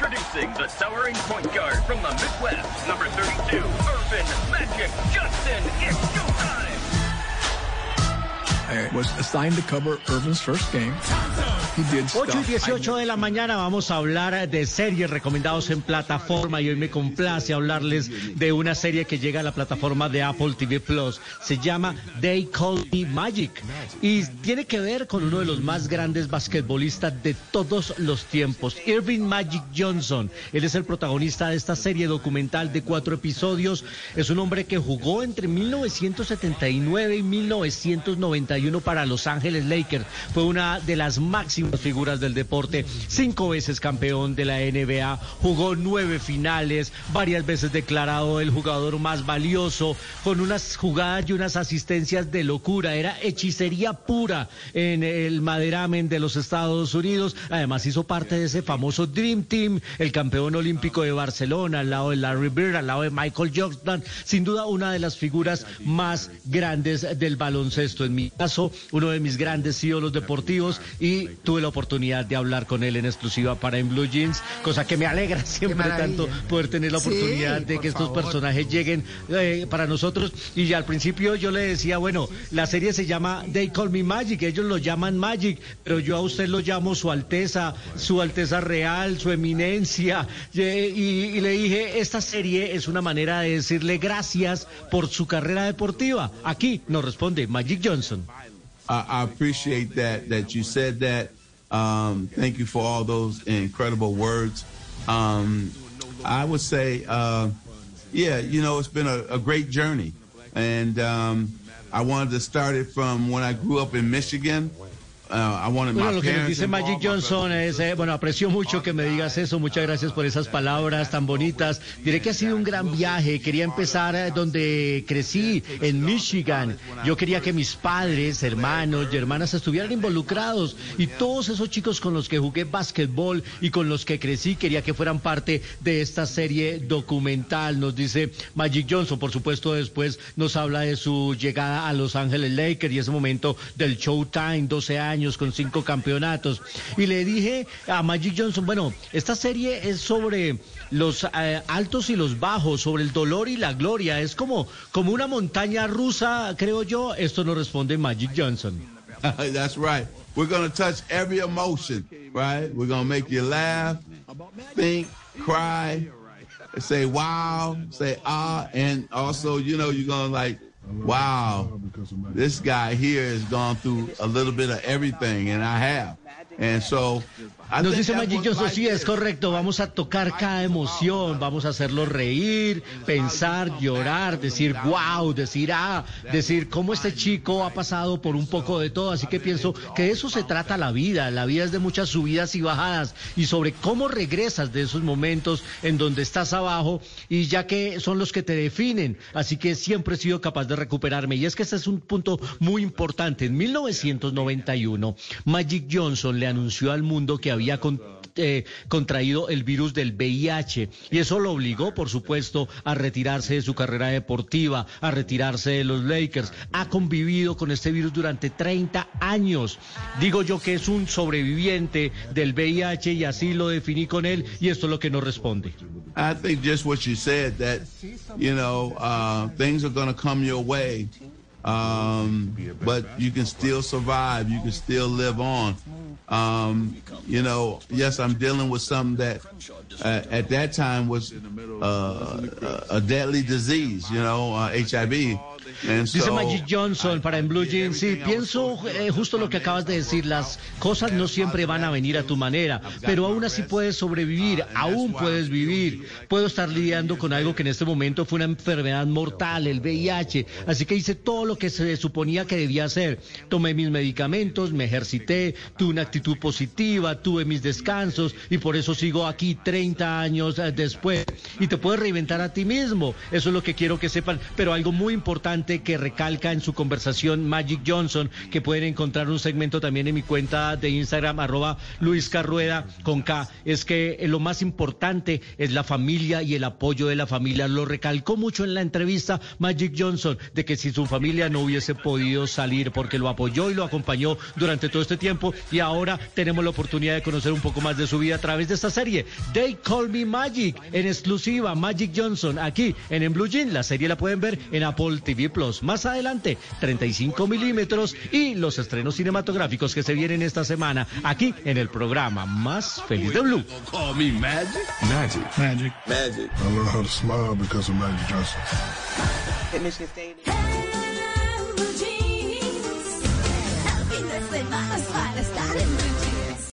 Introducing the towering point guard from the Midwest, number 32, Irvin Magic Johnson. It's showtime. I was assigned to cover Irvin's first game. 8 y 18 de la mañana vamos a hablar de series recomendados en plataforma y hoy me complace hablarles de una serie que llega a la plataforma de Apple TV Plus. Se llama They Call Me Magic y tiene que ver con uno de los más grandes basquetbolistas de todos los tiempos, Irving Magic Johnson. Él es el protagonista de esta serie documental de cuatro episodios. Es un hombre que jugó entre 1979 y 1991 para Los Ángeles Lakers. Fue una de las máximas figuras del deporte, cinco veces campeón de la NBA, jugó nueve finales, varias veces declarado el jugador más valioso, con unas jugadas y unas asistencias de locura, era hechicería pura en el maderamen de los Estados Unidos, además hizo parte de ese famoso Dream Team, el campeón olímpico de Barcelona, al lado de Larry Bird, al lado de Michael Jordan, sin duda una de las figuras más grandes del baloncesto, en mi caso, uno de mis grandes ídolos deportivos y tuve la oportunidad de hablar con él en exclusiva para En Blue Jeans, cosa que me alegra siempre tanto poder tener la oportunidad de que estos personajes lleguen eh, para nosotros. Y ya al principio yo le decía, bueno, la serie se llama They Call Me Magic, ellos lo llaman Magic, pero yo a usted lo llamo Su Alteza, Su Alteza Real, Su Eminencia. y, y le dije, esta serie es una manera de decirle gracias por su carrera deportiva. Aquí nos responde Magic Johnson. I, I appreciate that that you said that. Um, thank you for all those incredible words. Um, I would say, uh, yeah, you know, it's been a, a great journey, and um, I wanted to start it from when I grew up in Michigan. Uh, bueno, lo que nos dice Magic Johnson es, eh, bueno, aprecio mucho que me digas eso, muchas gracias por esas palabras tan bonitas. Diré que ha sido un gran viaje, quería empezar eh, donde crecí, en Michigan. Yo quería que mis padres, hermanos y hermanas estuvieran involucrados y todos esos chicos con los que jugué básquetbol y con los que crecí, quería que fueran parte de esta serie documental, nos dice Magic Johnson. Por supuesto, después nos habla de su llegada a Los Ángeles Lakers y ese momento del Showtime, 12 años con cinco campeonatos. Y le dije a Magic Johnson, bueno, esta serie es sobre los eh, altos y los bajos, sobre el dolor y la gloria. Es como, como una montaña rusa, creo yo. Esto nos responde Magic Johnson. That's right. We're going to touch every emotion, right? We're going to make you laugh, think, cry, say wow, say ah, and also, you know, you're going to like wow, this guy here has gone through a little bit of everything, and I have. And so Nos dice Magilloso, sí, es correcto, vamos a tocar cada emoción, vamos a hacerlo reír, pensar, llorar, decir wow, decir ah, decir cómo este chico ha pasado por un poco de todo, así que pienso que de eso se trata la vida, la vida es de muchas subidas y bajadas y sobre cómo regresas de esos momentos en donde estás abajo y ya que son los que te definen, así que siempre he sido capaz de recuperarme y es que este es un punto muy importante. En 1991, Magic Johnson le anunció al mundo que había eh, contraído el virus del VIH y eso lo obligó, por supuesto, a retirarse de su carrera deportiva, a retirarse de los Lakers. Ha convivido con este virus durante 30 años. Digo yo que es un sobreviviente del VIH y así lo definí con él y esto es lo que nos responde. I think just what you said that you know uh, things are going to come your way. Um, but you can still survive. You can still live on. Um, you know, yes, I'm dealing with something that uh, at that time was uh, a deadly disease, you know, uh, HIV. Dice Magic Johnson para en Blue Jeans, sí, pienso eh, justo lo que acabas de decir, las cosas no siempre van a venir a tu manera, pero aún así puedes sobrevivir, aún puedes vivir. Puedo estar lidiando con algo que en este momento fue una enfermedad mortal, el VIH, así que hice todo lo que se suponía que debía hacer. Tomé mis medicamentos, me ejercité, tuve una actitud positiva, tuve mis descansos y por eso sigo aquí 30 años eh, después. Y te puedes reinventar a ti mismo, eso es lo que quiero que sepan, pero algo muy importante que recalca en su conversación Magic Johnson, que pueden encontrar un segmento también en mi cuenta de Instagram, arroba Luis Carrueda con K, es que lo más importante es la familia y el apoyo de la familia. Lo recalcó mucho en la entrevista Magic Johnson, de que si su familia no hubiese podido salir, porque lo apoyó y lo acompañó durante todo este tiempo, y ahora tenemos la oportunidad de conocer un poco más de su vida a través de esta serie. They Call Me Magic, en exclusiva, Magic Johnson, aquí en, en Blue Jean. La serie la pueden ver en Apple TV Plus. Más adelante, 35 milímetros y los estrenos cinematográficos que se vienen esta semana aquí en el programa más feliz de Blue. Call me magic.